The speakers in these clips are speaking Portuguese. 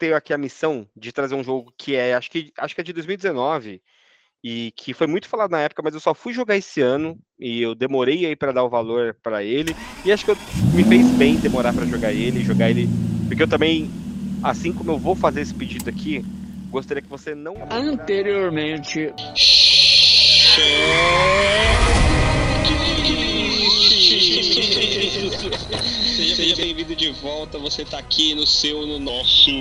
tenho aqui a missão de trazer um jogo que é, acho que, acho que é de 2019, e que foi muito falado na época, mas eu só fui jogar esse ano e eu demorei aí para dar o valor para ele. E acho que eu, me fez bem demorar para jogar ele, jogar ele, porque eu também, assim como eu vou fazer esse pedido aqui, gostaria que você não anteriormente Seja bem-vindo de volta. Você tá aqui no seu, no nosso,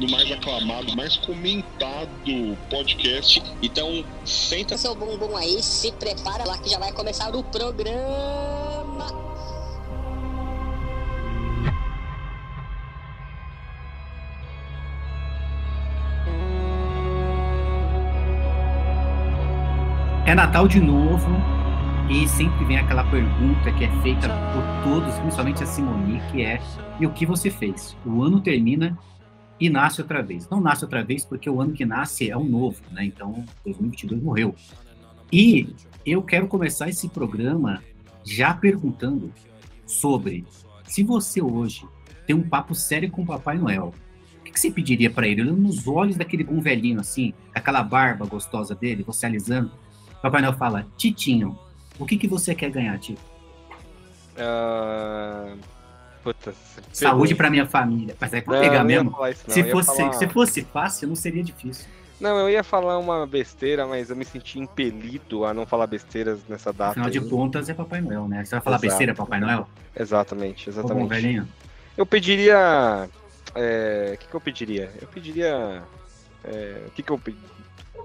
no mais aclamado, mais comentado podcast. Então, senta seu bumbum aí, se prepara lá que já vai começar o programa. É Natal de novo e sempre vem aquela pergunta que é feita por todos, principalmente a Simone, que é: e o que você fez? O ano termina e nasce outra vez. Não nasce outra vez porque o ano que nasce é o novo, né? Então 2022 morreu. E eu quero começar esse programa já perguntando sobre se você hoje tem um papo sério com o Papai Noel, o que, que você pediria para ele? Olhando nos olhos daquele bom velhinho assim, aquela barba gostosa dele, você alisando. Papai Noel fala, Titinho, o que, que você quer ganhar, Tito? Uh... Puta, Saúde para minha família. Mas é pra pegar mesmo. Isso, se, fosse, falar... se fosse fácil, não seria difícil. Não, eu ia falar uma besteira, mas eu me senti impelido a não falar besteiras nessa data. Afinal de contas, é Papai Noel, né? Você vai falar Exato. besteira, Papai Noel? Exatamente, exatamente. Bom, velhinho? Eu pediria. É, o é, que, que eu pediria? Eu pediria. É, o que, que eu pedi?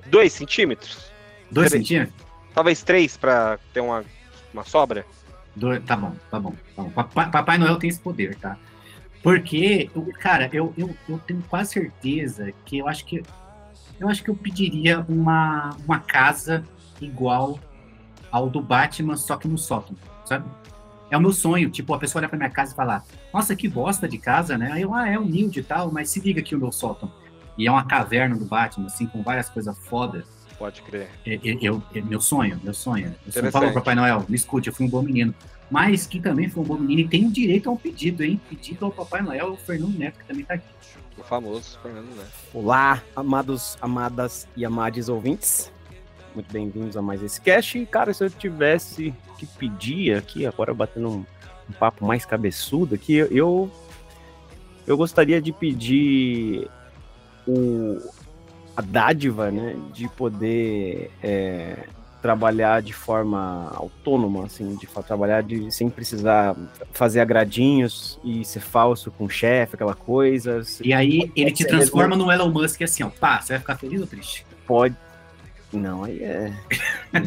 Dois centímetros? Dois centímetros? Talvez três para ter uma, uma sobra. Dois, tá bom, tá bom. Tá bom. Papai, Papai, Noel tem esse poder, tá? Porque, cara, eu, eu, eu tenho quase certeza que eu acho que eu acho que eu pediria uma, uma casa igual ao do Batman, só que no sótão, sabe? É o meu sonho, tipo, a pessoa olhar pra minha casa e falar, nossa, que bosta de casa, né? Aí eu, ah, é humilde e tal, mas se liga aqui o meu sótão. E é uma caverna do Batman, assim, com várias coisas fodas. Pode crer. É, é, eu, é, meu sonho, meu sonho. Eu falo pro Papai Noel, me escute, eu fui um bom menino. Mas quem também foi um bom menino e tem o direito a um pedido, hein? Pedido ao Papai Noel, o Fernando Neto, que também tá aqui. O famoso Fernando Neto. Olá, amados, amadas e amades ouvintes. Muito bem-vindos a mais esse cast. E, cara, se eu tivesse que pedir aqui, agora batendo um, um papo mais cabeçudo aqui, eu, eu gostaria de pedir o, a dádiva, né, de poder é, trabalhar de forma autônoma, assim, de trabalhar de, sem precisar fazer agradinhos e ser falso com o chefe, aquela coisa. E aí ele te transforma no Elon Musk assim, ó, pá, você vai ficar feliz ou triste? Pode. Não, aí é.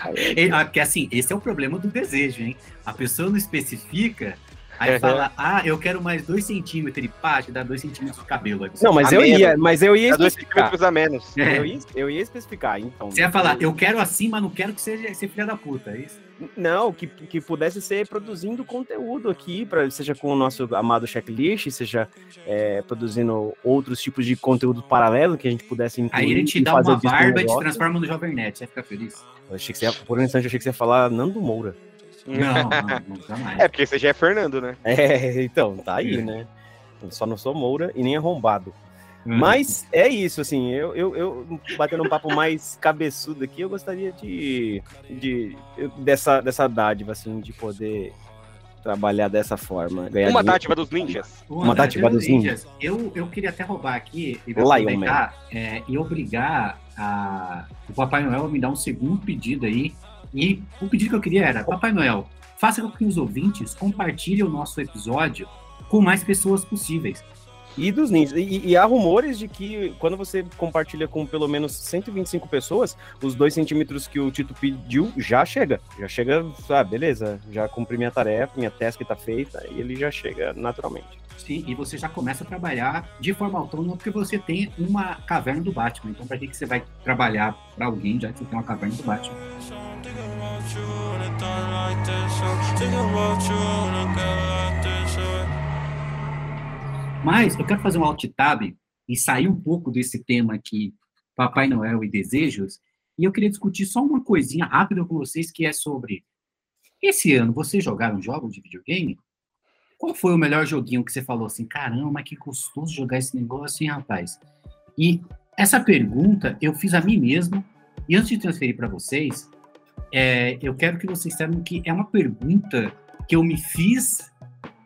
aí é... Porque assim, esse é o problema do desejo, hein? A pessoa não especifica Aí uhum. fala, ah, eu quero mais dois centímetros. Ele, pá, te dá dois centímetros de cabelo. Não, mas a eu menos. ia, mas eu ia especificar. dois centímetros a menos. É. Eu, ia, eu ia especificar, então. Você ia falar, eu quero assim, mas não quero que seja ser filha da puta, é isso? Não, que, que pudesse ser produzindo conteúdo aqui, pra, seja com o nosso amado checklist, seja é, produzindo outros tipos de conteúdo paralelo que a gente pudesse incluir. Aí ele te dá uma barba e te transforma no Jovem Net, você fica feliz? Eu achei que você ia, por um instante eu achei que você ia falar Nando Moura. Não, não, jamais. É porque você já é Fernando, né? É, então, tá aí, né? Eu só não sou Moura e nem arrombado. Hum. Mas é isso, assim, eu, eu, eu, batendo um papo mais cabeçudo aqui, eu gostaria de, de dessa, dessa dádiva, assim, de poder trabalhar dessa forma. Uma dádiva dos ninjas. Uma, Uma dádiva dos ninjas. ninjas. Eu, eu queria até roubar aqui e aproveitar é, e obrigar a, o Papai Noel a me dar um segundo pedido aí e o pedido que eu queria era, Papai Noel, faça com que os ouvintes compartilhem o nosso episódio com mais pessoas possíveis. E dos ninjas. E, e, há rumores de que quando você compartilha com pelo menos 125 pessoas, os dois centímetros que o Tito pediu já chega. Já chega, ah, beleza, já cumpri minha tarefa, minha task está feita, e ele já chega naturalmente. Sim, e você já começa a trabalhar de forma autônoma porque você tem uma caverna do Batman. Então, para que, que você vai trabalhar para alguém já que você tem uma caverna do Batman? Mas eu quero fazer um alt tab e sair um pouco desse tema aqui, Papai Noel e desejos, e eu queria discutir só uma coisinha rápida com vocês que é sobre esse ano vocês jogaram jogos de videogame? qual foi o melhor joguinho que você falou assim, caramba, que gostoso jogar esse negócio, hein, rapaz? E essa pergunta eu fiz a mim mesmo, e antes de transferir para vocês, é, eu quero que vocês saibam que é uma pergunta que eu me fiz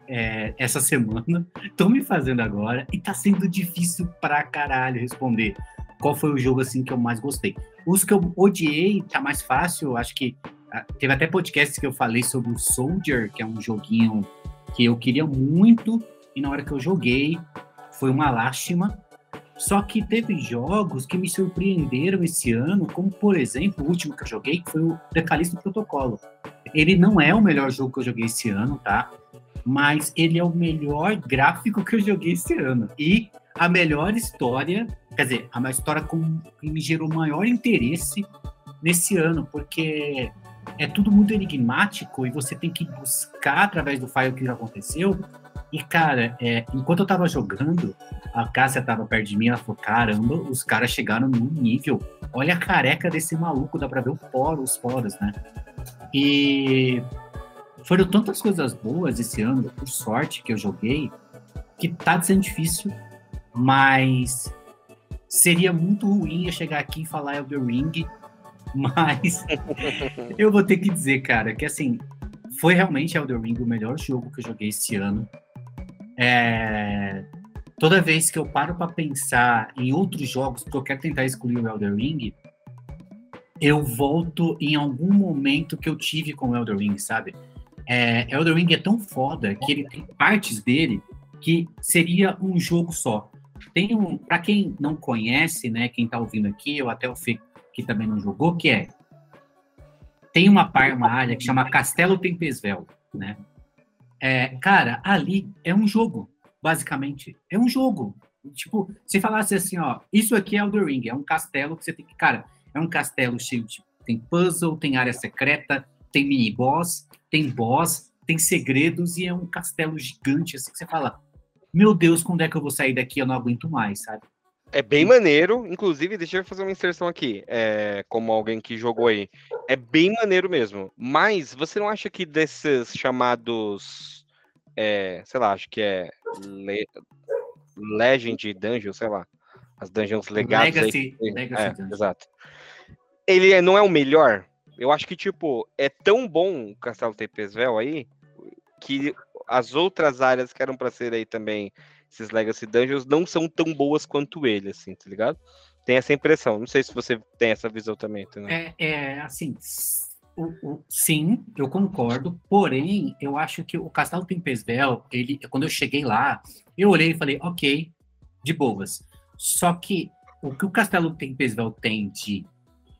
é, essa semana, tô me fazendo agora, e tá sendo difícil pra caralho responder. Qual foi o jogo assim que eu mais gostei? Os que eu odiei, tá mais fácil, acho que ah, teve até podcasts que eu falei sobre o Soldier, que é um joguinho que eu queria muito, e na hora que eu joguei, foi uma lástima. Só que teve jogos que me surpreenderam esse ano, como por exemplo, o último que eu joguei, que foi o Decalisto Protocolo. Ele não é o melhor jogo que eu joguei esse ano, tá? Mas ele é o melhor gráfico que eu joguei esse ano. E a melhor história, quer dizer, a história com, que me gerou maior interesse nesse ano, porque é tudo muito enigmático e você tem que buscar através do file o que aconteceu. E, cara, é, enquanto eu tava jogando, a Cássia tava perto de mim, ela falou, caramba, os caras chegaram num nível, olha a careca desse maluco, dá pra ver o poro, os poros, né? E foram tantas coisas boas esse ano, por sorte, que eu joguei, que tá sendo difícil, mas seria muito ruim eu chegar aqui e falar Elder Ring, mas eu vou ter que dizer, cara, que assim, foi realmente Elder Ring o melhor jogo que eu joguei esse ano. É... Toda vez que eu paro para pensar em outros jogos, porque eu quero tentar excluir o Elder Ring, eu volto em algum momento que eu tive com o Elder Ring, sabe? É, Elder Ring é tão foda que ele tem partes dele que seria um jogo só. Tem um, para quem não conhece, né, quem tá ouvindo aqui, ou até o Fê que também não jogou, que é tem uma, par, uma área que chama Castelo Tempesvel, né? É, cara, ali é um jogo, basicamente. É um jogo. Tipo, se falasse assim, ó, isso aqui é Elder Ring, é um castelo que você tem que, cara, é um castelo cheio de tem puzzle, tem área secreta, tem mini boss, tem boss, tem segredos e é um castelo gigante assim que você fala, meu Deus, quando é que eu vou sair daqui? Eu não aguento mais, sabe? É bem maneiro, inclusive, deixa eu fazer uma inserção aqui, é, como alguém que jogou aí. É bem maneiro mesmo. Mas você não acha que desses chamados, é, sei lá, acho que é Le Legend Dungeon, sei lá, as dungeons legadas Legacy, aí, Legacy é, exato. Ele é- não é o melhor. Eu acho que tipo é tão bom o Castelo Tempesvel aí que as outras áreas que eram para ser aí também esses Legacy Dungeons não são tão boas quanto ele, assim, tá ligado? Tem essa impressão. Não sei se você tem essa visão também, entendeu? É, é assim, sim, eu concordo, porém, eu acho que o Castelo Tempesvel, ele, quando eu cheguei lá, eu olhei e falei, ok, de boas. Só que o que o Castelo Tempesvel tem de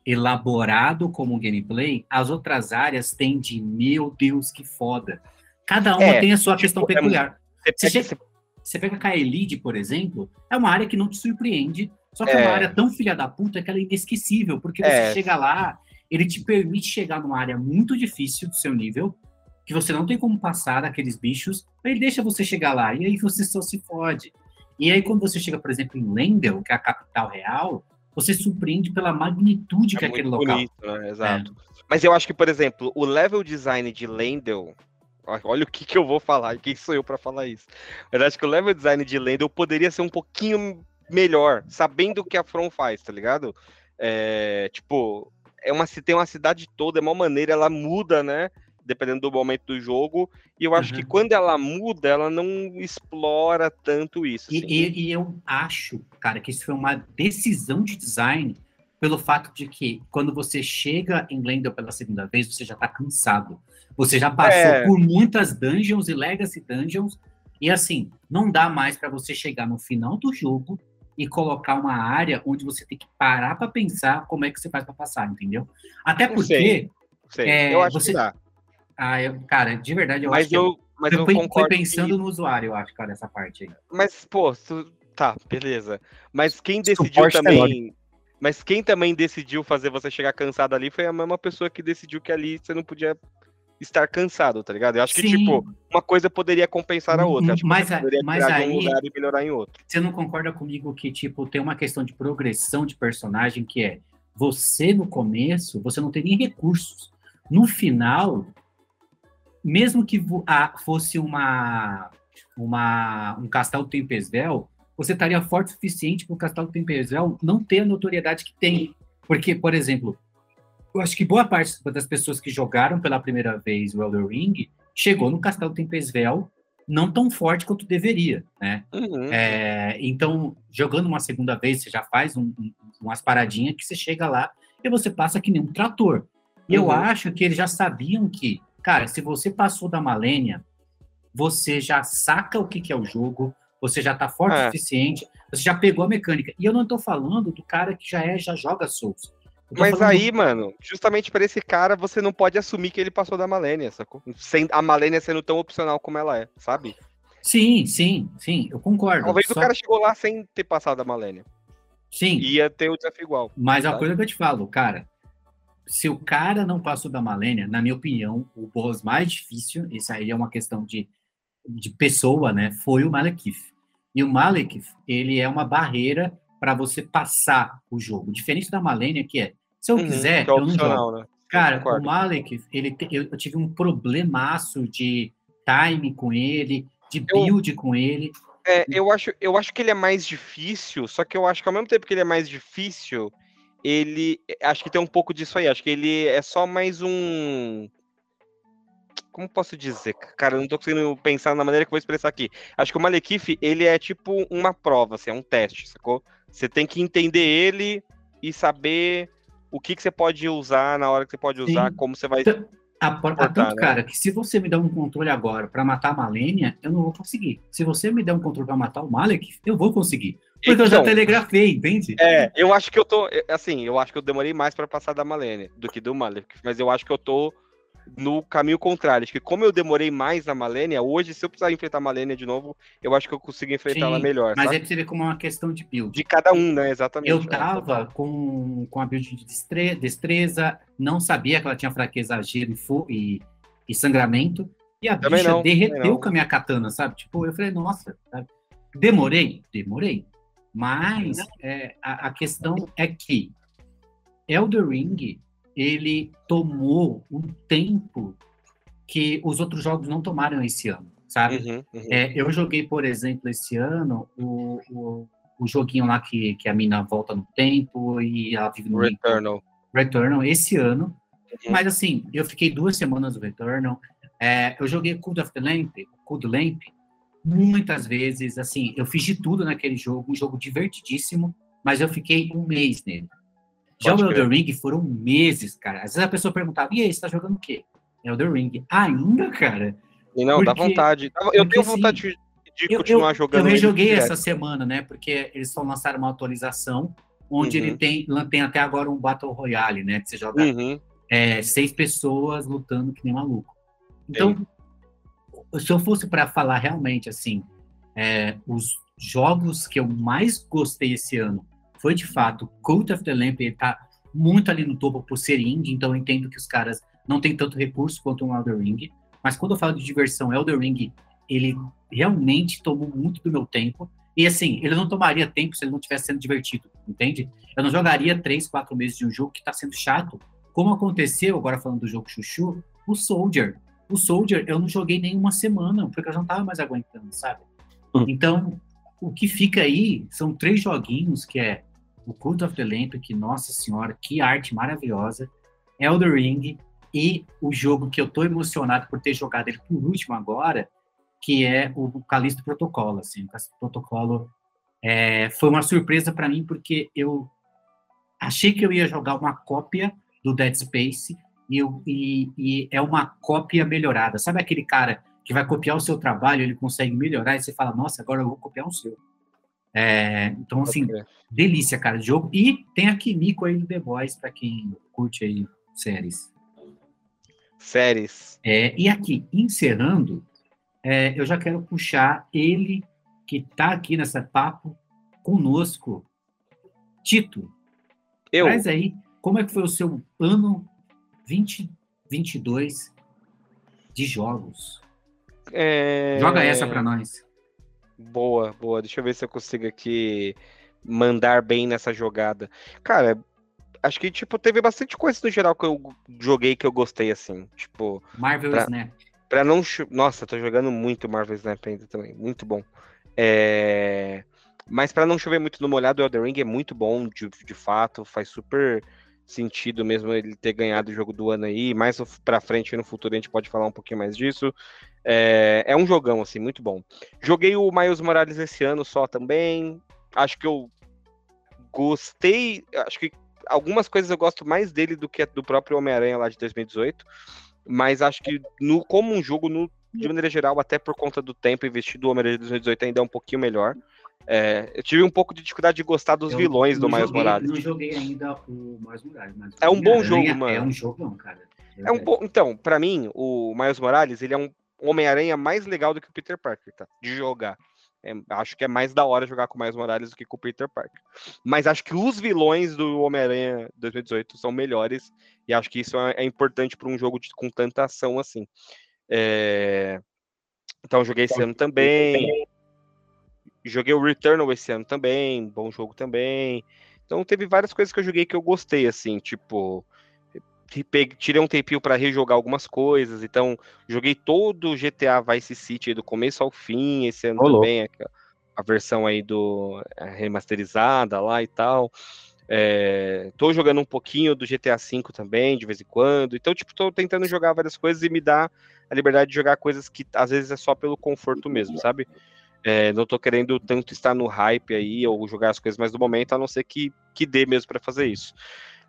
elaborado como gameplay, as outras áreas têm de, meu Deus, que foda. Cada uma É, tem a sua questão tipo, é peculiar. Você Você pega- Você pega a Kaelid, por exemplo, é uma área que não te surpreende, só que é, É. uma área tão filha da puta que ela é inesquecível, porque você É. chega lá, ele te permite chegar numa área muito difícil do seu nível, que você não tem como passar daqueles bichos, ele deixa você chegar lá, e aí você só se fode. E aí, quando você chega, por exemplo, em Lendel, que é a capital real, você surpreende pela magnitude que é é aquele local. bonito, né? Exato. Mas eu acho que, por exemplo, o level design de Lendel. Olha o que, que eu vou falar, quem sou eu para falar isso. Eu acho que o level design de Lendel poderia ser um pouquinho melhor, sabendo o que a From faz, tá ligado? É, tipo, é uma, tem uma cidade toda, é uma maneira, ela muda, né? Dependendo do momento do jogo. E eu acho Uhum. que quando ela muda, ela não explora tanto isso. E, assim. e- e eu acho, cara, que isso foi uma decisão de design pelo fato de que quando você chega em Glendale pela segunda vez, você já tá cansado. Você já passou É. por muitas dungeons e legacy dungeons, e assim, não dá mais para você chegar no final do jogo e colocar uma área onde você tem que parar para pensar como é que você faz para passar, entendeu? Até porque, sei. Sei, é, eu acho você- que dá. Ah, eu- cara, de verdade, eu Mas acho que eu, mas eu foi, foi concordo. que- pensando no usuário, eu acho, cara, essa parte aí. Mas, pô, tu- tá, beleza. Mas quem decidiu Suporte também. Mas quem também decidiu fazer você chegar cansado ali foi a mesma pessoa que decidiu que ali você não podia estar cansado, tá ligado? Eu acho que, Sim. tipo, uma coisa poderia compensar a outra. Acho que Mas a- poderia mas de um aí- lugar e melhorar em outro. Você não concorda comigo que, tipo, tem uma questão de progressão de personagem que é você no começo, você não tem nem recursos. No final, mesmo que vo- a- fosse uma, uma, um Castelo Tempesvel, você estaria forte o suficiente para o Castelo Tempesvel não ter a notoriedade que tem. Porque, por exemplo, eu acho que boa parte das pessoas que jogaram pela primeira vez o Elder Ring chegou no Castelo Tempesvel não tão forte quanto deveria, né? Uhum. É, então, jogando uma segunda vez, você já faz um- um- umas paradinhas que você chega lá e você passa que nem um trator. E eu Uhum. acho que eles já sabiam que, cara, se você passou da Malênia, você já saca o que, que é o jogo, você já tá forte É. o suficiente, você já pegou a mecânica. E eu não tô falando do cara que já é, já joga Souls. Mas aí, mano, justamente pra esse cara, você não pode assumir que ele passou da Malênia, sacou? Sem a Malênia sendo tão opcional como ela é, sabe? Sim, sim, sim, eu concordo. Talvez o Só- cara chegou lá sem ter passado da Malênia. Sim, Ia ter o desafio igual. Mas a Sabe? coisa que eu te falo, cara, se o cara não passou da Malênia, na minha opinião, o boss mais difícil, isso aí é uma questão de, de pessoa, né? Foi o Malekith. E o Malekith, ele é uma barreira para você passar o jogo. Diferente da Malênia, que é, se eu Uhum, quiser, é eu não jogo. né? Cara, o Malekith, ele te- eu, eu tive um problemaço de time com ele, de Eu- build com ele. É, eu acho, eu acho que ele é mais difícil, só que eu acho que ao mesmo tempo que ele é mais difícil, ele. Acho que tem um pouco disso aí. Acho que ele é só mais um. Como posso dizer? Cara, eu não tô conseguindo pensar na maneira que eu vou expressar aqui. Acho que o Malekith, ele é tipo uma prova, assim, é um teste, sacou? Você tem que entender ele e saber o que, que você pode usar na hora que você pode usar, Sim. como você vai. Então, A, por- a Cortar, tanto, né? cara, que se você me der um controle agora pra matar a Malênia, eu não vou conseguir. Se você me der um controle pra matar o Malek, eu vou conseguir. Porque eu já Então, telegrafei, entende? É, eu acho que eu tô. Assim, eu acho que eu demorei mais pra passar da Malenia do que do Malek, mas eu acho que eu tô no caminho contrário. Acho que como eu demorei mais na Malenia, hoje, se eu precisar enfrentar a Malenia de novo, eu acho que eu consigo enfrentar ela Sim, melhor. Mas sabe? é pra você ver como é uma questão de build. De cada um, né? Exatamente. Eu é. tava com, com a build de destre- destreza, não sabia que ela tinha fraqueza a gelo e, e, sangramento, e a Também bicha não, derreteu com a minha katana, sabe? Tipo, eu falei, nossa, sabe? demorei? Demorei. Mas é, a, a questão é que Elder Ring, ele tomou um tempo que os outros jogos não tomaram esse ano, sabe? Uhum, uhum. É, eu joguei, por exemplo, esse ano o, o, o joguinho lá que, que a mina volta no tempo e ela vive no. Returnal. Returnal esse ano. Uhum. Mas assim, eu fiquei duas semanas no Returnal. É, eu joguei Code of the Lamp, Code Lamp, muitas vezes. Assim, eu fiz de tudo naquele jogo, um jogo divertidíssimo, mas eu fiquei um mês nele. Já Pode o. Elder Ring foram meses, cara. Às vezes a pessoa perguntava, e aí, você tá jogando o quê? Elder Ring. Ainda, cara? E não, dá Porque- vontade. Eu porque, tenho vontade de, de Eu, continuar eu, jogando. eu rejoguei essa semana, né? Porque eles só lançaram uma atualização onde Uhum. ele tem, tem até agora um Battle Royale, né? Que você joga Uhum. é, seis pessoas lutando que nem maluco. Então, se eu fosse para falar realmente assim, é, os jogos que eu mais gostei esse ano foi de fato Cult of the Lamp, ele tá muito ali no topo por ser indie, então eu entendo que os caras não têm tanto recurso quanto um Elder Ring, mas quando eu falo de diversão, Elder Ring, ele realmente tomou muito do meu tempo, e assim, ele não tomaria tempo se ele não estivesse sendo divertido, entende? Eu não jogaria três, quatro meses de um jogo que tá sendo chato, como aconteceu, agora falando do jogo Chuchu, o Soldier. O Soldier eu não joguei nem uma semana, porque eu já não tava mais aguentando, sabe? Hum. Então, o que fica aí são três joguinhos, que é o Cult of the Lamp, que, nossa senhora, que arte maravilhosa, Elder Ring, e o jogo que eu tô emocionado por ter jogado ele por último agora, que é o Callisto Protocolo, assim, o Callisto Protocolo é, foi uma surpresa para mim, porque eu achei que eu ia jogar uma cópia do Dead Space e, eu, e, e é uma cópia melhorada. Sabe aquele cara que vai copiar o seu trabalho, ele consegue melhorar e você fala, nossa, agora eu vou copiar o seu. É, então, assim, delícia, cara, de jogo. E tem a Kimiko aí do The Boys, para quem curte aí séries. Séries. É, e aqui, encerrando, é, eu já quero puxar ele que tá aqui nessa papo conosco. Tito, Eu. Traz aí, como é que foi o seu ano 2022 de jogos? é, Joga essa pra nós. Boa, boa. Deixa eu ver se eu consigo aqui mandar bem nessa jogada. Cara, acho que, tipo, teve bastante coisa no geral que eu joguei que eu gostei, assim. Tipo, Marvel Pra- Snap. Pra não. Nossa, tô jogando muito Marvel Snap ainda também. Muito bom. É, Mas pra não chover muito no molhado, o Elden Ring é muito bom, de, de fato. Faz super sentido mesmo ele ter ganhado o jogo do ano aí. Mais pra frente, no futuro, a gente pode falar um pouquinho mais disso. É, é um jogão, assim, muito bom. Joguei o Miles Morales esse ano só também. Acho que eu gostei. Acho que algumas coisas eu gosto mais dele do que do próprio Homem-Aranha lá de 2018. Mas acho que no, como um jogo, no- de maneira geral, até por conta do tempo investido, o Homem-Aranha de 2018 ainda é um pouquinho melhor. É, eu tive um pouco de dificuldade de gostar dos Eu vilões do Miles joguei- Morales. Não joguei ainda o Miles Morales. Mas É um bom jogo, É mano. um jogão, cara. É um bom. Então, pra mim, o Miles Morales, ele é um Homem-Aranha mais legal do que o Peter Parker, tá? De jogar. É, acho que é mais da hora jogar com o Miles Morales do que com o Peter Parker. Mas acho que os vilões do Homem-Aranha 2018 são melhores. E acho que isso é, é importante para um jogo de- com tanta ação assim. É, Então, joguei esse ano também. Joguei o Returnal esse ano também. Bom jogo também. Então, teve várias coisas que eu joguei que eu gostei, assim, tipo tirei um tempinho para rejogar algumas coisas. Então, joguei todo o GTA Vice City aí do começo ao fim esse ano Ô, louco. também, a, versão aí do remasterizada lá e tal. É, tô jogando um pouquinho do GTA V também, de vez em quando. Então, tipo, tô tentando jogar várias coisas e me dá a liberdade de jogar coisas que às vezes é só pelo conforto mesmo, sabe? É, não tô querendo tanto estar no hype aí ou jogar as coisas mais do momento, a não ser que, que dê mesmo para fazer isso.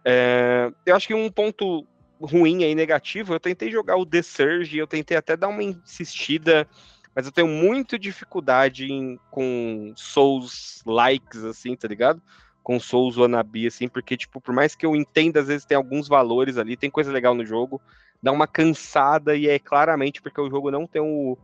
É, eu acho que um ponto ruim aí, negativo, eu tentei jogar o The Surge, eu tentei até dar uma insistida, mas eu tenho muita dificuldade em, com Souls likes, assim, tá ligado? Com Souls wannabe, assim, porque, tipo, por mais que eu entenda, às vezes tem alguns valores ali, tem coisa legal no jogo, dá uma cansada e é claramente porque o jogo não tem o,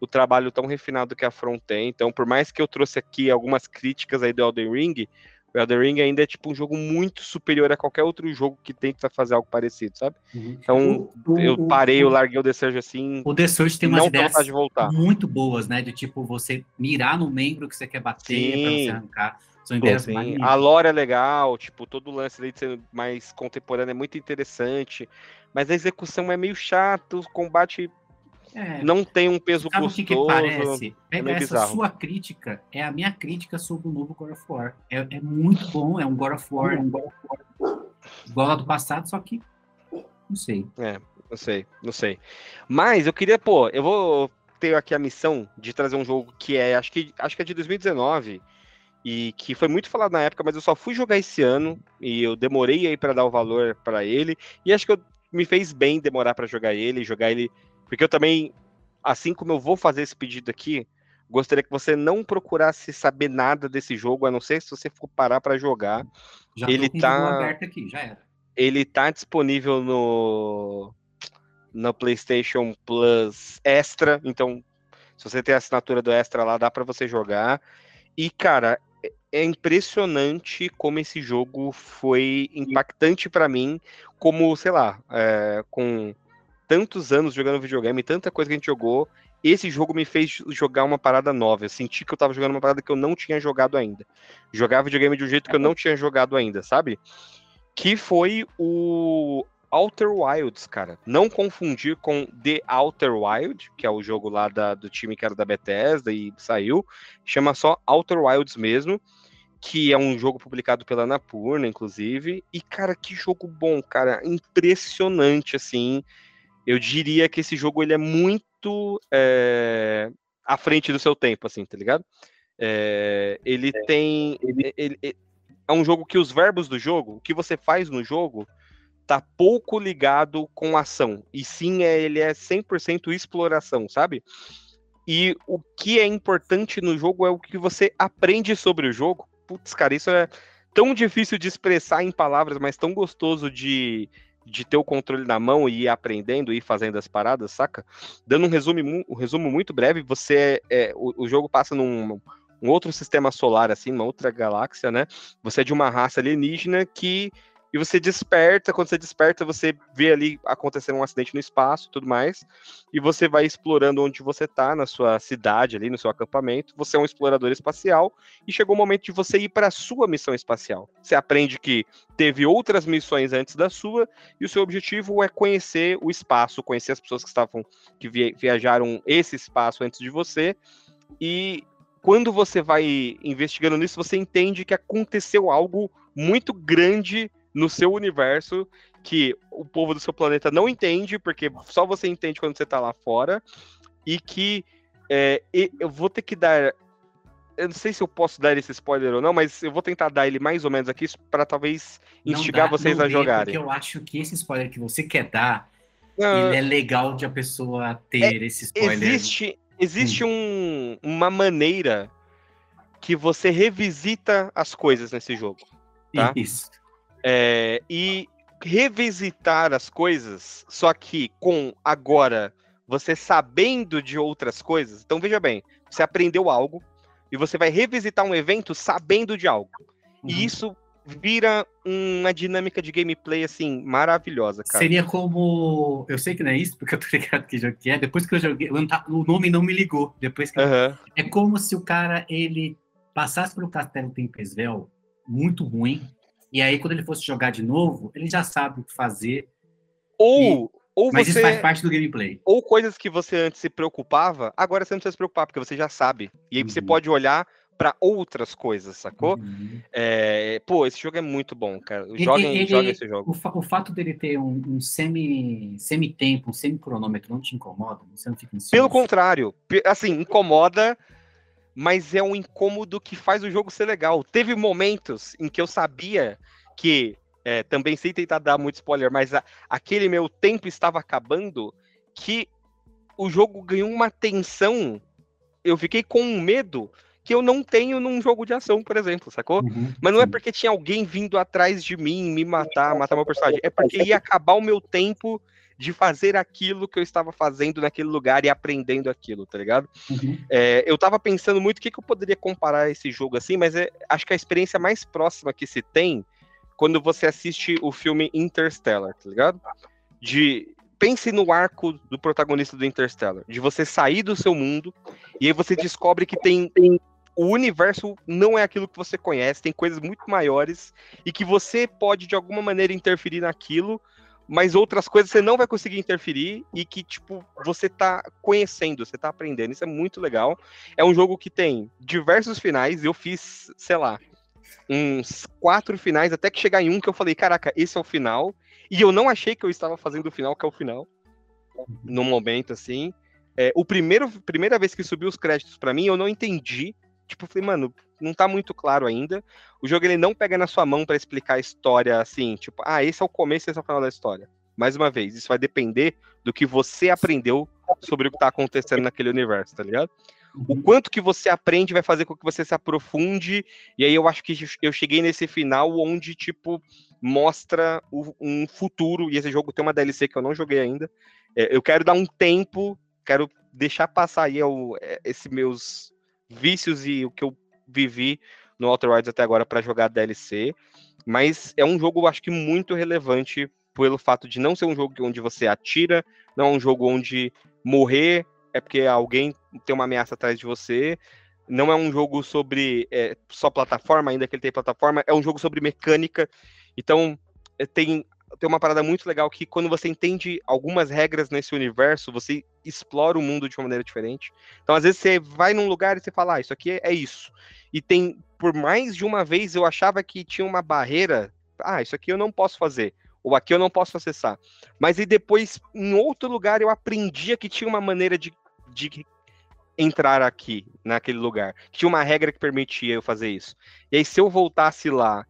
o trabalho tão refinado que a Front tem. Então, por mais que eu trouxe aqui algumas críticas aí do Elden Ring, o Elden Ring ainda é tipo um jogo muito superior a qualquer outro jogo que tenta fazer algo parecido, sabe? Uhum. Então, O- eu o- parei, eu o- larguei o The Surge assim, O The Surge tem umas ideias vontade de voltar. muito boas, né? De tipo, você mirar no membro que você quer bater pra Sim. você arrancar. São ideias a lore é legal, tipo, todo o lance de ser mais contemporâneo é muito interessante, mas a execução é meio chato, o combate É, não tem um peso Sabe o gostoso. que, que parece? Pega meio essa bizarro. sua crítica, é a minha crítica sobre o novo God of War. É, é muito bom, é um God of War, um God of War igual ao do passado, só que não sei. Não sei, não sei. Mas eu queria, pô, eu vou ter aqui a missão de trazer um jogo que é, acho que, acho que é de 2019 e que foi muito falado na época, mas eu só fui jogar esse ano e eu demorei aí pra dar o valor pra ele e acho que eu, me fez bem demorar pra jogar ele, jogar ele, porque eu também, assim como eu vou fazer esse pedido aqui, gostaria que você não procurasse saber nada desse jogo, a não ser se você for parar pra jogar. Já Ele tá- aqui, já era. Ele tá disponível no no PlayStation Plus Extra, então se você tem a assinatura do Extra lá, dá pra você jogar. E cara, é- é impressionante como esse jogo foi impactante pra mim, como, sei lá, é, com tantos anos jogando videogame, tanta coisa que a gente jogou, esse jogo me fez jogar uma parada nova. Eu senti que eu tava jogando uma parada que eu não tinha jogado ainda. Jogar videogame de um jeito que eu não tinha jogado ainda, sabe? que foi o Outer Wilds, cara. Não confundir com The Outer Wild, que é o jogo lá da- do time que era da Bethesda e saiu. Chama só Outer Wilds mesmo, que é um jogo publicado pela Anapurna, inclusive. E, cara, que jogo bom, cara. Impressionante, assim. Eu diria que esse jogo ele é muito é, à frente do seu tempo, assim, tá ligado? É, ele tem. ele- ele- é um jogo que os verbos do jogo, o que você faz no jogo, tá pouco ligado com ação. E sim, é, ele é 100% exploração, sabe? E o que é importante no jogo é o que você aprende sobre o jogo. Putz, cara, isso é tão difícil de expressar em palavras, mas tão gostoso de, de ter o controle na mão e ir aprendendo e ir fazendo as paradas, saca? Dando um resumo, um resumo muito breve, você é, o, o jogo passa num um outro sistema solar, assim, uma outra galáxia, né? Você é de uma raça alienígena que e você desperta, quando você desperta, você vê ali acontecendo um acidente no espaço e tudo mais, e você vai explorando onde você tá, na sua cidade ali, no seu acampamento, você é um explorador espacial, e chegou o momento de você ir para a sua missão espacial. Você aprende que teve outras missões antes da sua, e o seu objetivo é conhecer o espaço, conhecer as pessoas que estavam, que viajaram esse espaço antes de você, e quando você vai investigando nisso, você entende que aconteceu algo muito grande no seu universo que o povo do seu planeta não entende, porque só você entende quando você tá lá fora, e que é, eu vou ter que dar. Eu não sei se eu posso dar esse spoiler ou não, mas eu vou tentar dar ele mais ou menos aqui para talvez instigar dá, vocês a jogarem. Porque eu acho que esse spoiler que você quer dar, ele é legal de a pessoa ter é, esse spoiler. Existe, existe hum. um, uma maneira que você revisita as coisas nesse jogo. Tá? Isso. É, e revisitar as coisas, só que com agora você sabendo de outras coisas. Então veja bem, você aprendeu algo e você vai revisitar um evento sabendo de algo. Uhum. E isso vira uma dinâmica de gameplay assim maravilhosa, cara. Seria como, eu sei que não é isso, porque eu tô ligado que jogo que é. Depois que eu joguei, o nome não me ligou. Depois que uhum. é como se o cara ele passasse pelo Castelo Tempesvel muito ruim e aí, quando ele fosse jogar de novo, ele já sabe o que fazer. Ou, e... ou Mas você... isso faz parte do gameplay. Ou coisas que você antes se preocupava, agora você não precisa se preocupar, porque você já sabe. E aí uhum. você pode olhar para outras coisas, sacou? Uhum. É... Pô, esse jogo é muito bom, cara. Joguem, ele, joguem esse jogo. O, fa o, fato dele ter um, um semi, semi-tempo, um semi-cronômetro não te incomoda? Você não fica Pelo contrário. Assim, incomoda mas é um incômodo que faz o jogo ser legal. Teve momentos em que eu sabia que, é, também sem tentar dar muito spoiler, mas a, aquele meu tempo estava acabando, que o jogo ganhou uma tensão. Eu fiquei com um medo que eu não tenho num jogo de ação, por exemplo, sacou? Uhum, mas não é porque tinha alguém vindo atrás de mim, me matar, matar meu personagem. É porque ia acabar o meu tempo de fazer aquilo que eu estava fazendo naquele lugar e aprendendo aquilo, tá ligado? Uhum. É, eu tava pensando muito o que, que eu poderia comparar esse jogo assim, mas é, acho que a experiência mais próxima que se tem quando você assiste o filme Interstellar, tá ligado? De pense no arco do protagonista do Interstellar, de você sair do seu mundo e aí você descobre que tem, tem o universo não é aquilo que você conhece, tem coisas muito maiores e que você pode de alguma maneira interferir naquilo mas outras coisas você não vai conseguir interferir e que, tipo, você tá conhecendo, você tá aprendendo. Isso é muito legal. É um jogo que tem diversos finais. Eu fiz, sei lá, uns quatro finais, até que chegar em um que eu falei, caraca, esse é o final. E eu não achei que eu estava fazendo o final, que é o final. No momento, assim. É, o primeiro, primeira vez que subiu os créditos para mim, eu não entendi. Tipo, eu falei, mano, não tá muito claro ainda. O jogo ele não pega na sua mão para explicar a história assim, tipo, ah, esse é o começo, esse é o final da história. Mais uma vez, isso vai depender do que você aprendeu sobre o que tá acontecendo naquele universo, tá ligado? O uhum. quanto que você aprende vai fazer com que você se aprofunde, e aí eu acho que eu cheguei nesse final onde, tipo, mostra um futuro, e esse jogo tem uma DLC que eu não joguei ainda. É, eu quero dar um tempo, quero deixar passar aí é, esses meus vícios e o que eu vivi no Outer Wilds até agora para jogar DLC, mas é um jogo, acho que muito relevante pelo fato de não ser um jogo onde você atira, não é um jogo onde morrer é porque alguém tem uma ameaça atrás de você, não é um jogo sobre é, só plataforma, ainda que ele tenha plataforma, é um jogo sobre mecânica, então é, tem tem uma parada muito legal que quando você entende algumas regras nesse universo, você explora o mundo de uma maneira diferente. Então, às vezes, você vai num lugar e você fala, ah, isso aqui é, isso. E tem, por mais de uma vez, eu achava que tinha uma barreira, ah, isso aqui eu não posso fazer, ou aqui eu não posso acessar. Mas e depois, em outro lugar, eu aprendia que tinha uma maneira de, de entrar aqui, naquele lugar. Tinha uma regra que permitia eu fazer isso. E aí, se eu voltasse lá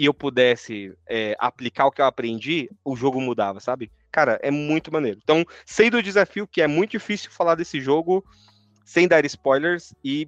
e eu pudesse é, aplicar o que eu aprendi, o jogo mudava, sabe? Cara, é muito maneiro. Então, sei do desafio que é muito difícil falar desse jogo sem dar spoilers, e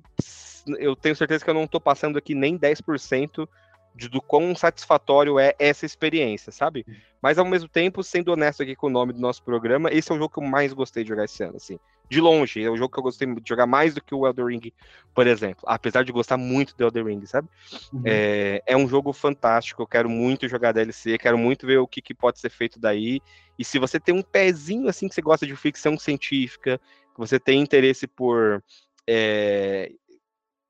eu tenho certeza que eu não tô passando aqui nem 10% de, do quão satisfatório é essa experiência, sabe? Mas ao mesmo tempo, sendo honesto aqui com o nome do nosso programa, esse é o jogo que eu mais gostei de jogar esse ano, assim. De longe. É um jogo que eu gostei de jogar mais do que o Elden Ring, por exemplo. Apesar de gostar muito do Elden Ring, sabe? Uhum. É, é um jogo fantástico. Eu quero muito jogar DLC, quero muito ver o que, que pode ser feito daí. E se você tem um pezinho assim que você gosta de ficção científica, que você tem interesse por é,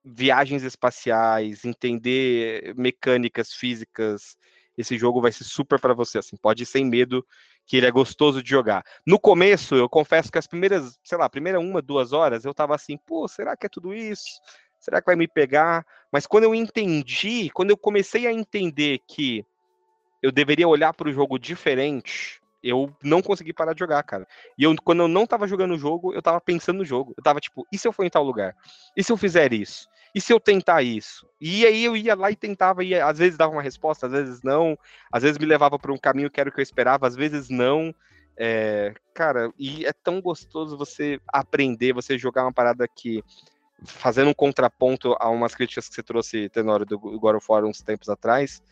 viagens espaciais, entender mecânicas físicas, esse jogo vai ser super para você, assim, pode ir sem medo que ele é gostoso de jogar. No começo, eu confesso que as primeiras, sei lá, primeira uma, duas horas, eu tava assim, pô, será que é tudo isso? Será que vai me pegar? Mas quando eu entendi, quando eu comecei a entender que eu deveria olhar para o jogo diferente, eu não consegui parar de jogar, cara. E eu, quando eu não tava jogando o jogo, eu tava pensando no jogo. Eu tava tipo, e se eu for em tal lugar? E se eu fizer isso? E se eu tentar isso? E aí eu ia lá e tentava, e às vezes dava uma resposta, às vezes não, às vezes me levava para um caminho que era o que eu esperava, às vezes não. É, cara, e é tão gostoso você aprender, você jogar uma parada que fazendo um contraponto a umas críticas que você trouxe, Tenório, do God of War uns tempos atrás,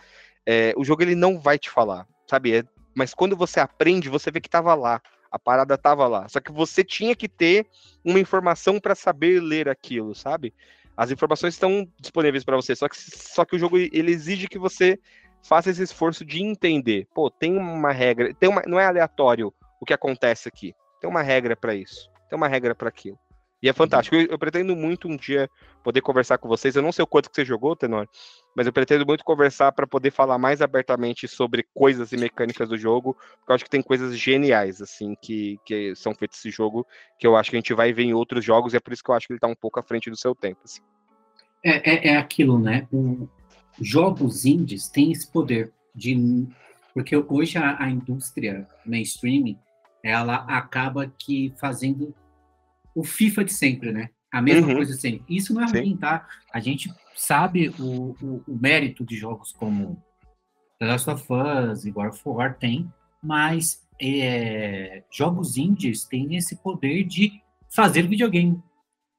é, o jogo ele não vai te falar, sabe? É, mas quando você aprende, você vê que tava lá. A parada tava lá. Só que você tinha que ter uma informação para saber ler aquilo, sabe? As informações estão disponíveis para você, só que, só que o jogo ele exige que você faça esse esforço de entender. Pô, tem uma regra, tem uma, não é aleatório o que acontece aqui. Tem uma regra para isso, tem uma regra para aquilo. E é fantástico. Eu, eu, pretendo muito um dia poder conversar com vocês. Eu não sei o quanto que você jogou, Tenor, mas eu pretendo muito conversar para poder falar mais abertamente sobre coisas e mecânicas do jogo, porque eu acho que tem coisas geniais, assim, que, que são feitas esse jogo, que eu acho que a gente vai ver em outros jogos, e é por isso que eu acho que ele está um pouco à frente do seu tempo. Assim. É, é, é aquilo, né? O, jogos indies têm esse poder de. Porque hoje a, a indústria mainstream ela acaba que fazendo o FIFA de sempre, né? A mesma uhum. coisa sempre. Isso não é Sim. ruim, tá? A gente sabe o, o, o, mérito de jogos como The Last of Us e God of War tem, mas é, jogos indies têm esse poder de fazer videogame.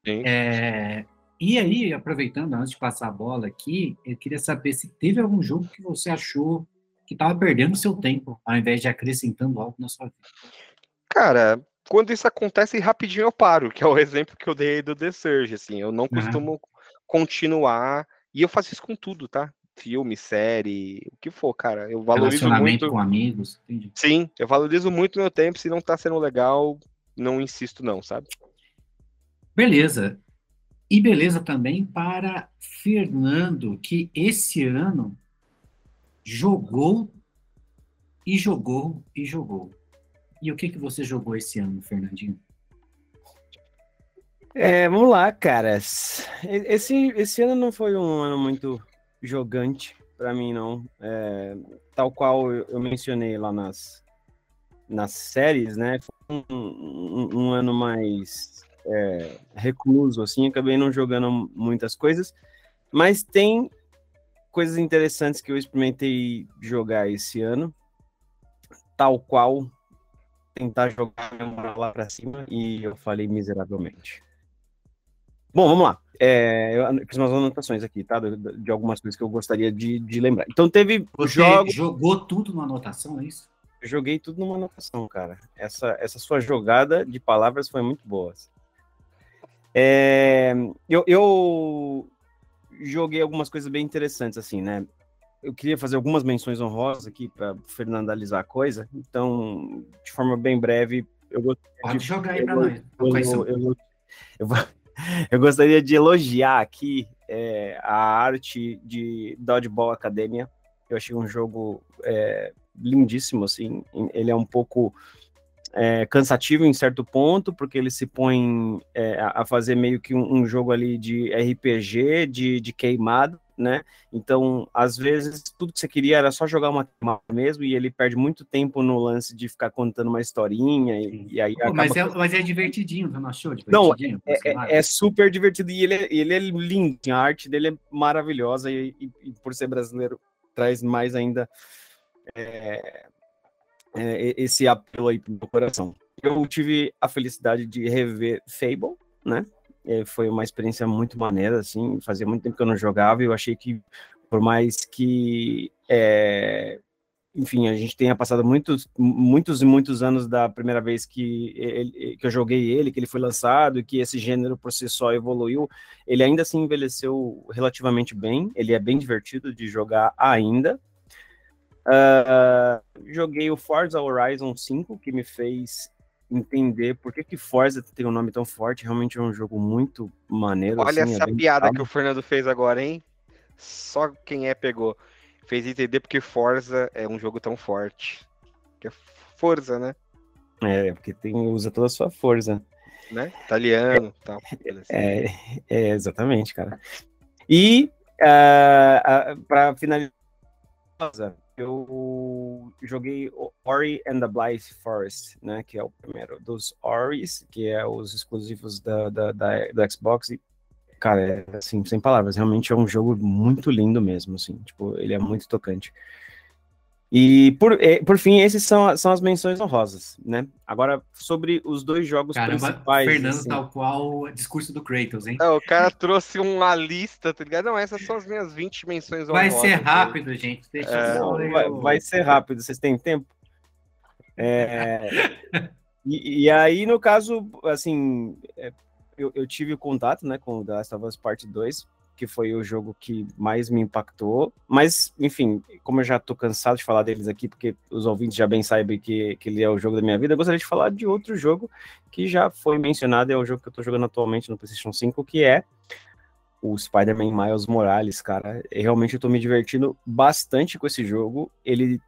É, e aí, aproveitando, antes de passar a bola aqui, eu queria saber se teve algum jogo que você achou que estava perdendo seu tempo, ao invés de acrescentando algo na sua vida. Cara, quando isso acontece, rapidinho eu paro, que é o exemplo que eu dei do The Surge, assim, eu não costumo uhum. Continuar, e eu faço isso com tudo, tá? Filme, série, o que for, cara, eu valorizo muito... com amigos, entendi. Sim, eu valorizo muito meu tempo, se não tá sendo legal, não insisto não, sabe? Beleza. E beleza também para Fernando, que esse ano jogou e jogou e jogou. E o que, que você jogou esse ano, Fernandinho? É, vamos lá, caras. Esse, esse ano não foi um ano muito jogante para mim, não. É, tal qual eu, mencionei lá nas, nas séries, né? Foi um, um, um ano mais é, recluso, assim. Acabei não jogando muitas coisas. Mas tem coisas interessantes que eu experimentei jogar esse ano. Tal qual tentar jogar lá pra cima e eu falei miseravelmente. Bom, vamos lá. É, eu fiz umas anotações aqui, tá? De, de, algumas coisas que eu gostaria de, de lembrar. Então teve Você jogos... jogou tudo numa anotação, é isso? joguei tudo numa anotação, cara. Essa, essa sua jogada de palavras foi muito boa. É, eu, eu joguei algumas coisas bem interessantes, assim, né? eu queria fazer algumas menções honrosas aqui para finalizar a coisa. Então, de forma bem breve, eu gostaria Pode de, jogar aí para nós. Eu, eu, eu, eu, gostaria de elogiar aqui é, a arte de Dodgeball Academia. Eu achei um jogo é, lindíssimo, assim. Ele é um pouco é, cansativo em certo ponto, porque ele se põe é, a fazer meio que um, um, jogo ali de RPG, de, de queimado, né? Então, às vezes, tudo que você queria era só jogar uma mesmo, e ele perde muito tempo no lance de ficar contando uma historinha, e, e aí. Pô, mas, é, mas é divertidinho, você não achou? Não, é, é, é, super divertido, e ele é, ele é lindo, a arte dele é maravilhosa, e, e, e por ser brasileiro, traz mais ainda é, é, esse apelo aí pro meu coração. Eu tive a felicidade de rever Fable, né? É, foi uma experiência muito maneira, assim, fazia muito tempo que eu não jogava e eu achei que, por mais que é, enfim, a gente tenha passado muitos, muitos e muitos anos da primeira vez que, ele, que eu joguei ele, que ele foi lançado, e que esse gênero por si só evoluiu, ele ainda assim envelheceu relativamente bem, ele é bem divertido de jogar ainda. Uh, joguei o Forza Horizon 5, que me fez entender por que, que Forza tem um nome tão forte, realmente é um jogo muito maneiro. Olha assim, essa é piada que o Fernando fez agora, hein? Só quem é pegou fez entender porque Forza é um jogo tão forte. Que é Forza, né? É, porque tem, usa toda a sua força. Né? Italiano e tal. É, é, exatamente, cara. E uh, uh, para finalizar, eu joguei Ori and the Blind Forest, né? Que é o primeiro dos Oris, que é os exclusivos da, da, da do Xbox. E cara, é, assim, sem palavras, realmente é um jogo muito lindo mesmo, assim, tipo, ele é muito tocante. E, por, é, por fim, esses são, são as menções honrosas, né? Agora, sobre os dois jogos Caramba, principais... Fernando, assim, tal qual o discurso do Kratos, hein? Não, o cara trouxe uma lista, tá ligado? Não, essas são as minhas 20 menções honrosas. Vai ser rápido, gente. Deixa é, não, vai, vai, ser rápido, vocês têm tempo? É, e, e, aí, no caso, assim, é, eu, eu tive contato, né, com The Last of Us Part 2, que foi o jogo que mais me impactou. Mas, enfim, como eu já tô cansado de falar deles aqui, porque os ouvintes já bem sabem que, que ele é o jogo da minha vida, eu gostaria de falar de outro jogo que já foi mencionado, é o jogo que eu tô jogando atualmente no PlayStation 5, que é o Spider-Man Miles Morales, cara. Realmente eu tô me divertindo bastante com esse jogo. Ele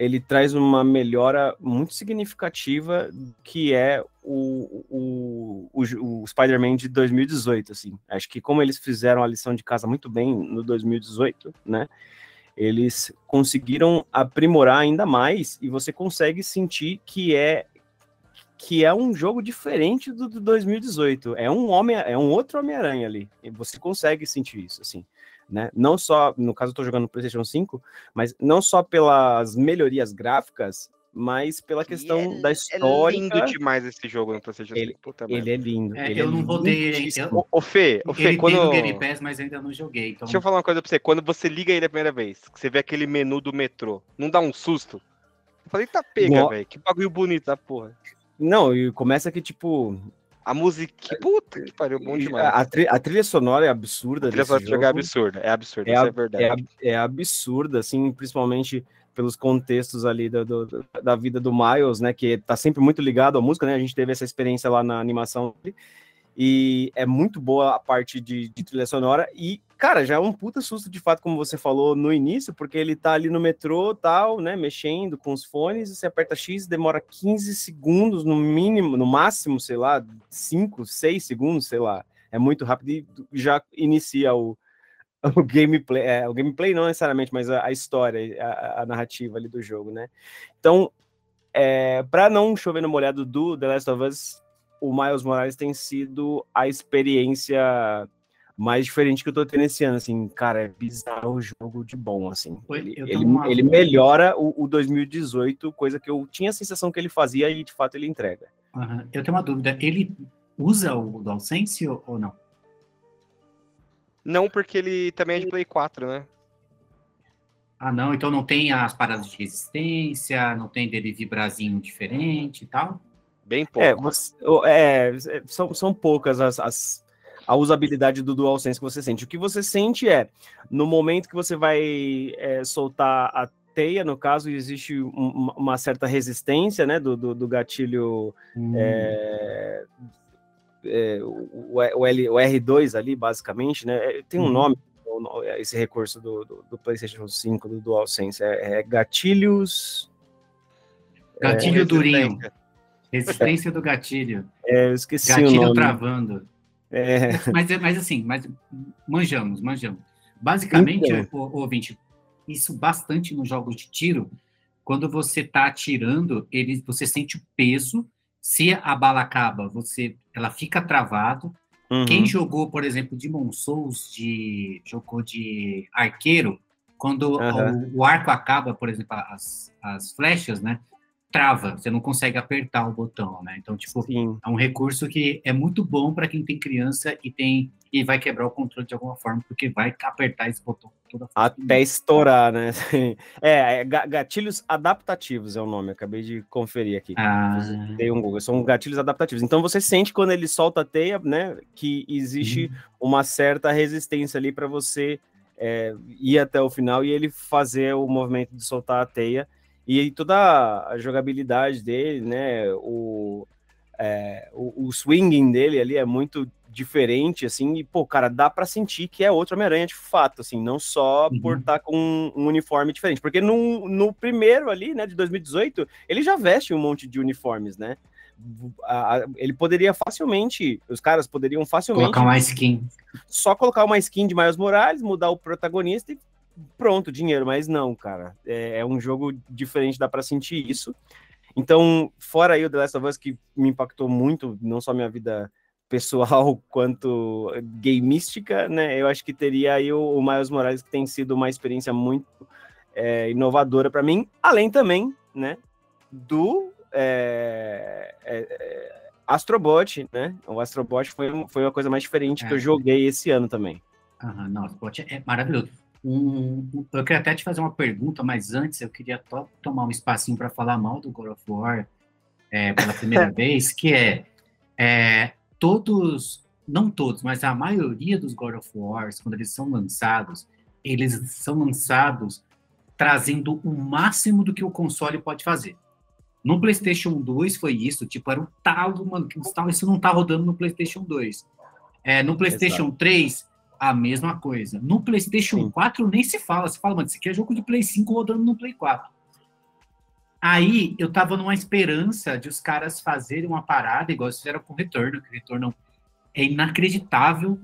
ele traz uma melhora muito significativa que é o, o, o, o Spider-Man de 2018, assim. Acho que como eles fizeram a lição de casa muito bem no 2018, né? Eles conseguiram aprimorar ainda mais e você consegue sentir que é que é um jogo diferente do, do 2018. É um homem, é um outro Homem-Aranha ali. E você consegue sentir isso, assim né? Não só, no caso eu tô jogando no PlayStation 5, mas não só pelas melhorias gráficas, mas pela questão é, da história. É lindo demais esse jogo no PlayStation 5. Ele, Puta ele é lindo. É, ele eu é não rodei ele. Eu... Ô, Fê, ô, Fê ele quando. No Game Pass, mas ainda não joguei. Então... Deixa eu falar uma coisa pra você. Quando você liga ele a primeira vez, que você vê aquele menu do metrô, não dá um susto? Eu falei, tá pega, velho. Que bagulho bonito da porra. Não, e começa que, tipo, a música, puta que pariu, bom demais. A, a, trilha sonora é absurda. A trilha sonora é absurda, é absurda, é, isso é verdade. É, é, absurda, assim, principalmente pelos contextos ali do, do, da vida do Miles, né, que tá sempre muito ligado à música, né, a gente teve essa experiência lá na animação e é muito boa a parte de, de trilha sonora e cara, já é um puta susto de fato, como você falou no início, porque ele tá ali no metrô, tal, né, mexendo com os fones, você aperta X, demora 15 segundos no mínimo, no máximo, sei lá, 5, 6 segundos, sei lá. É muito rápido e já inicia o, o gameplay, é, o gameplay não necessariamente, mas a, a história, a, a, narrativa ali do jogo, né? Então, é, para não chover no molhado do The Last of Us, o Miles Morales tem sido a experiência mais diferente que eu tô tendo esse ano, assim, cara, é bizarro o jogo de bom, assim. Ele, ele, ele, melhora o, o, 2018, coisa que eu tinha a sensação que ele fazia e de fato ele entrega. Uhum. Eu tenho uma dúvida, ele usa o DualSense ou, ou não? Não, porque ele também é de Play 4, né? Ah, não, então não tem as paradas de resistência, não tem dele vibrazinho diferente e tal? Bem pouco. É, você, é são, são poucas as, as a usabilidade do DualSense que você sente. O que você sente é, no momento que você vai é, soltar a teia, no caso, existe um, uma certa resistência, né, do, do, do gatilho hum. é, é, o, o, L, o R2 ali, basicamente, né, é, tem um hum. nome, esse recurso do, do, do, PlayStation 5, do DualSense, é, é gatilhos... Gatilho durinho. Resistência do gatilho. É, eu esqueci gatilho o nome. travando. É. Mas, mas assim, mas manjamos, manjamos. Basicamente, então. o, o, ouvinte, isso bastante nos jogos de tiro, quando você está atirando, ele, você sente o peso. Se a bala acaba, você, ela fica travado. Uhum. Quem jogou, por exemplo, Demon Souls, de, jogou de arqueiro, quando uhum. o, o, arco acaba, por exemplo, as, as flechas, né? Trava, você não consegue apertar o botão, né? Então, tipo, Sim. é um recurso que é muito bom para quem tem criança e tem e vai quebrar o controle de alguma forma, porque vai apertar esse botão toda Até estourar, né? É, é, ga- gatilhos adaptativos é o nome, acabei de conferir aqui. Ah, Dei um Google, são gatilhos adaptativos. Então você sente quando ele solta a teia, né, que existe uma certa resistência ali para você é, ir até o final e ele fazer o movimento de soltar a teia. E aí toda a jogabilidade dele, né, o, é, o, o swinging dele ali é muito diferente, assim, e, pô, cara, dá para sentir que é outro Homem-Aranha de fato, assim, não só Uhum. por estar com um, um uniforme diferente, porque no, no primeiro ali, né, de 2018, ele já veste um monte de uniformes, né? A- a- ele poderia facilmente, os caras poderiam facilmente colocar uma skin. só colocar uma skin de Miles Morales, mudar o protagonista e pronto, dinheiro. Mas não, cara. É, é um jogo diferente, dá pra sentir isso. Então, fora aí o The Last of Us, que me impactou muito, não só minha vida pessoal quanto gameística, né? Eu acho que teria aí o, o Miles Morales, que tem sido uma experiência muito é, inovadora pra mim, além também, né, do é, é, é, Astrobot, né? O Astrobot foi, foi uma coisa mais diferente que É. eu joguei esse ano também. Aham, não, Spot é maravilhoso. Um- eu queria até te fazer uma pergunta, mas antes eu queria to- tomar um espacinho para falar mal do God of War é, pela primeira vez, que é, é, todos, não todos, mas a maioria dos God of Wars, quando eles são lançados, eles são lançados trazendo o máximo do que o console pode fazer. No PlayStation 2 foi isso, tipo, era um talo, mano, que tal, isso não tá rodando no PlayStation 2. É, no PlayStation 3, a mesma coisa. No PlayStation Sim. 4 nem se fala, se fala, mano, isso aqui é jogo de Play 5 rodando no Play 4. Aí eu tava numa esperança de os caras fazerem uma parada igual eles fizeram com o Retorno, que o Retorno é inacreditável.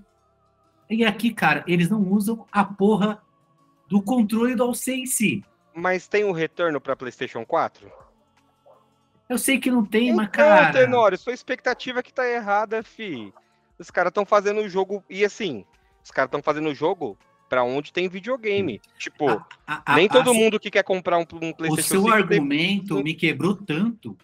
E aqui, cara, eles não usam a porra do controle do DualSense. Mas tem um retorno pra PlayStation 4? Eu sei que não tem, mas, Então, cara. Tenório, sua expectativa que tá errada, fi. Os caras estão fazendo o jogo. E assim, os caras estão fazendo o jogo pra onde tem videogame. Tipo, a- a- a- nem todo mundo que quer comprar um, um O PlayStation seu 5 tem- argumento me quebrou tanto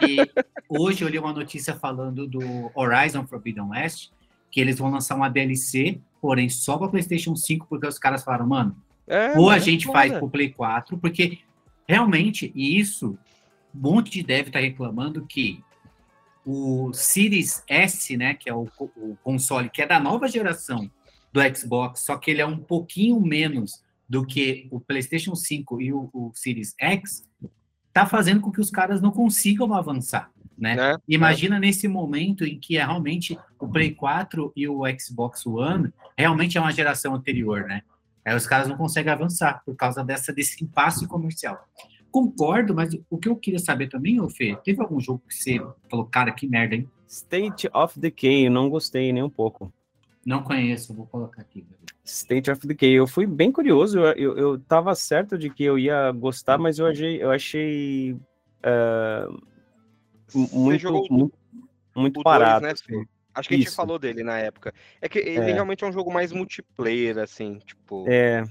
que hoje eu li uma notícia falando do Horizon Forbidden West que eles vão lançar uma DLC, porém só para PlayStation 5, porque os caras falaram, mano, É, ou a é gente faz pro Play 4, porque realmente, e isso, um monte de dev tá reclamando que o Series S, né, que é o, o console que é da nova geração do Xbox, só que ele é um pouquinho menos do que o PlayStation 5 e o, o Series X, tá fazendo com que os caras não consigam avançar, né? Né? Imagina nesse momento em que é realmente o Play 4 e o Xbox One realmente é uma geração anterior, né? Aí os caras não conseguem avançar por causa dessa, desse impasse comercial. Concordo, mas o que eu queria saber também, ô Fê, teve algum jogo que você falou, cara, que merda, hein? State of Decay, eu não gostei nem um pouco. Não conheço, vou colocar aqui. State of Decay, eu fui bem curioso, eu, eu, eu tava certo de que eu ia gostar, mas eu achei, eu achei Você muito, jogou o- muito, muito o dois, parado. né, assim. Acho que a gente Isso. falou dele na época. É que ele É. realmente é um jogo mais multiplayer, assim, tipo, É,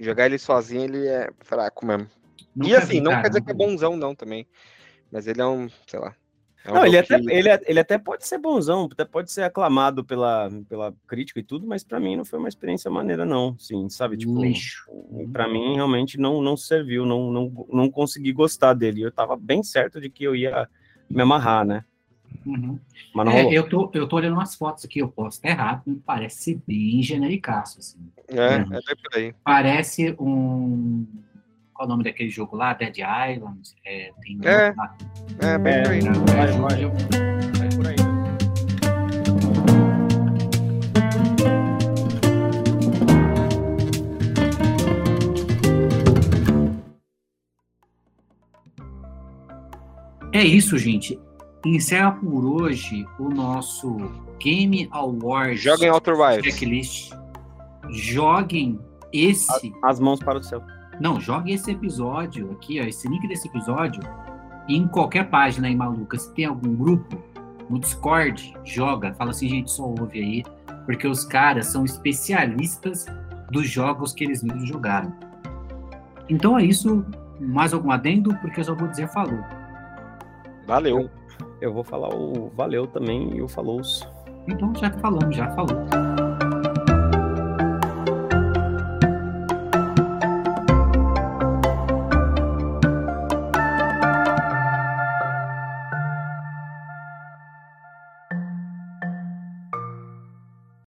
jogar ele sozinho, ele é fraco mesmo. e Nunca assim, vi, não cara, quer dizer que é bonzão, não, também. Mas ele é um, sei lá. É um não, ele até, ele, ele até pode ser bonzão, até pode ser aclamado pela, pela crítica e tudo, mas pra mim não foi uma experiência maneira, não, sim, sabe? Tipo, Lixo. Pra mim realmente não, não serviu, não, não, não consegui gostar dele. Eu tava bem certo de que eu ia me amarrar, né? Uhum. Mas não É, rolou. eu, tô, eu tô olhando umas fotos aqui, eu posso estar errado, parece ser bem genericaço, assim. É, Uhum. é bem por aí. Parece um... Qual o nome daquele jogo lá? Dead Island? É, tem um É. outro lá. É, bem por aí. vai, vai. Eu- Vai por aí. É isso, gente. Encerra por hoje o nosso Game Awards Joga em Outer Wilds. checklist. Joguem esse. As mãos para o céu. Não, jogue esse episódio aqui, ó, esse link desse episódio em qualquer página aí maluca. Se tem algum grupo no Discord, joga. Fala assim, gente, só ouve aí. Porque os caras são especialistas dos jogos que eles mesmos jogaram. Então é isso. Mais algum adendo? Porque eu só vou dizer falou. Valeu. Eu vou falar o valeu também e o falou. Então já falamos, já falou.